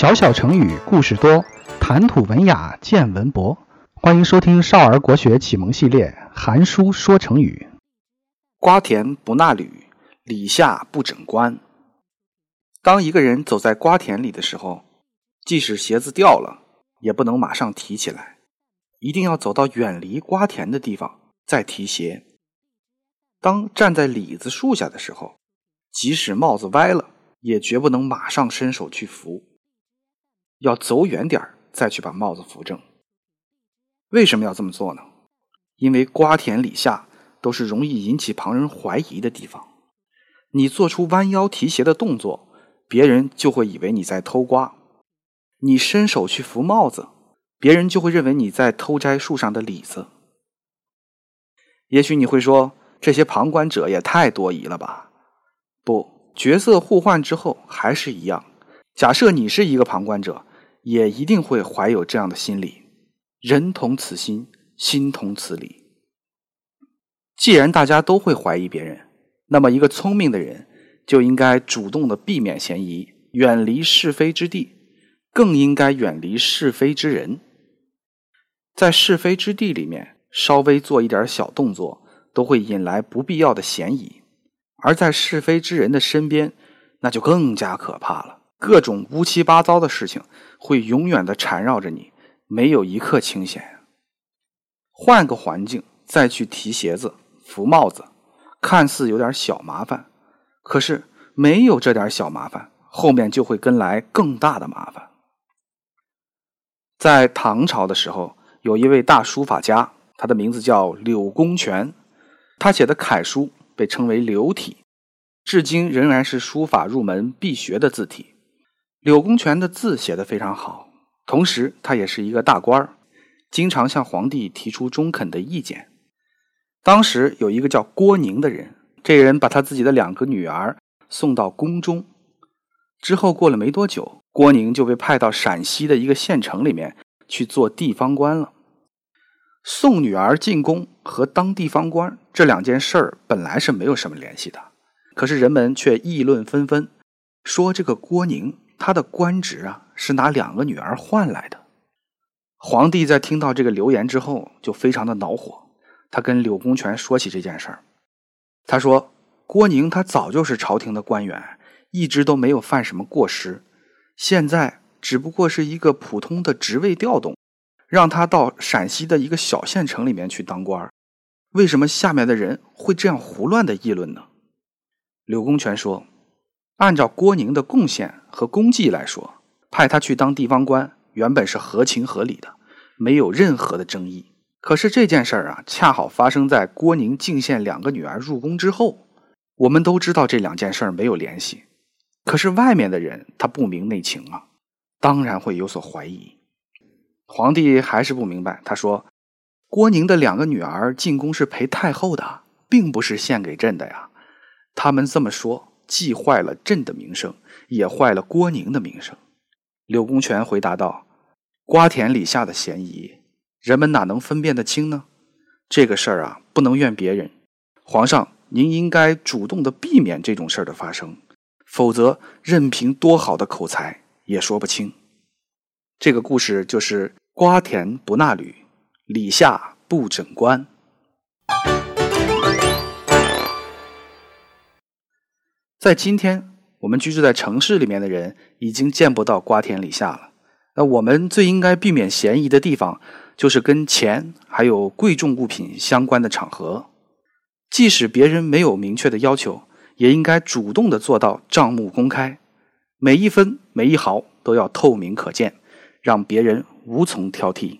小小成语故事多，谈吐文雅见文博。欢迎收听少儿国学启蒙系列《韩书说成语》。瓜田不纳履，李下不整冠。当一个人走在瓜田里的时候，即使鞋子掉了，也不能马上提起来，一定要走到远离瓜田的地方再提鞋。当站在李子树下的时候，即使帽子歪了，也绝不能马上伸手去扶，要走远点再去把帽子扶正。为什么要这么做呢？因为瓜田李下都是容易引起旁人怀疑的地方，你做出弯腰提鞋的动作。别人就会以为你在偷瓜，你伸手去扶帽子，别人就会认为你在偷摘树上的李子。也许你会说，这些旁观者也太多疑了吧？不，角色互换之后还是一样。假设你是一个旁观者，也一定会怀有这样的心理。人同此心，心同此理。既然大家都会怀疑别人，那么一个聪明的人。就应该主动的避免嫌疑，远离是非之地，更应该远离是非之人。在是非之地里面，稍微做一点小动作，都会引来不必要的嫌疑；而在是非之人的身边，那就更加可怕了。各种乌七八糟的事情会永远的缠绕着你，没有一刻清闲。换个环境再去提鞋子、扶帽子，看似有点小麻烦。可是没有这点小麻烦，后面就会跟来更大的麻烦。在唐朝的时候，有一位大书法家，他的名字叫柳公权，他写的楷书被称为柳体，至今仍然是书法入门必学的字体。柳公权的字写得非常好，同时他也是一个大官儿，经常向皇帝提出中肯的意见。当时有一个叫郭宁的人。这人把他自己的两个女儿送到宫中，之后过了没多久，郭宁就被派到陕西的一个县城里面去做地方官了。送女儿进宫和当地方官这两件事儿本来是没有什么联系的，可是人们却议论纷纷，说这个郭宁他的官职啊是拿两个女儿换来的。皇帝在听到这个流言之后，就非常的恼火，他跟柳公权说起这件事儿。他说：“郭宁他早就是朝廷的官员，一直都没有犯什么过失，现在只不过是一个普通的职位调动，让他到陕西的一个小县城里面去当官儿为什么下面的人会这样胡乱的议论呢？”柳公权说：“按照郭宁的贡献和功绩来说，派他去当地方官原本是合情合理的，没有任何的争议。”可是这件事儿啊，恰好发生在郭宁进献两个女儿入宫之后。我们都知道这两件事儿没有联系，可是外面的人他不明内情啊，当然会有所怀疑。皇帝还是不明白，他说：“郭宁的两个女儿进宫是陪太后的，并不是献给朕的呀。他们这么说，既坏了朕的名声，也坏了郭宁的名声。”柳公权回答道：“瓜田李下的嫌疑。”人们哪能分辨得清呢？这个事儿啊，不能怨别人。皇上，您应该主动的避免这种事儿的发生，否则任凭多好的口才也说不清。这个故事就是“瓜田不纳履，李下不整冠”。在今天，我们居住在城市里面的人已经见不到瓜田李下了。那我们最应该避免嫌疑的地方。就是跟钱还有贵重物品相关的场合，即使别人没有明确的要求，也应该主动的做到账目公开，每一分每一毫都要透明可见，让别人无从挑剔。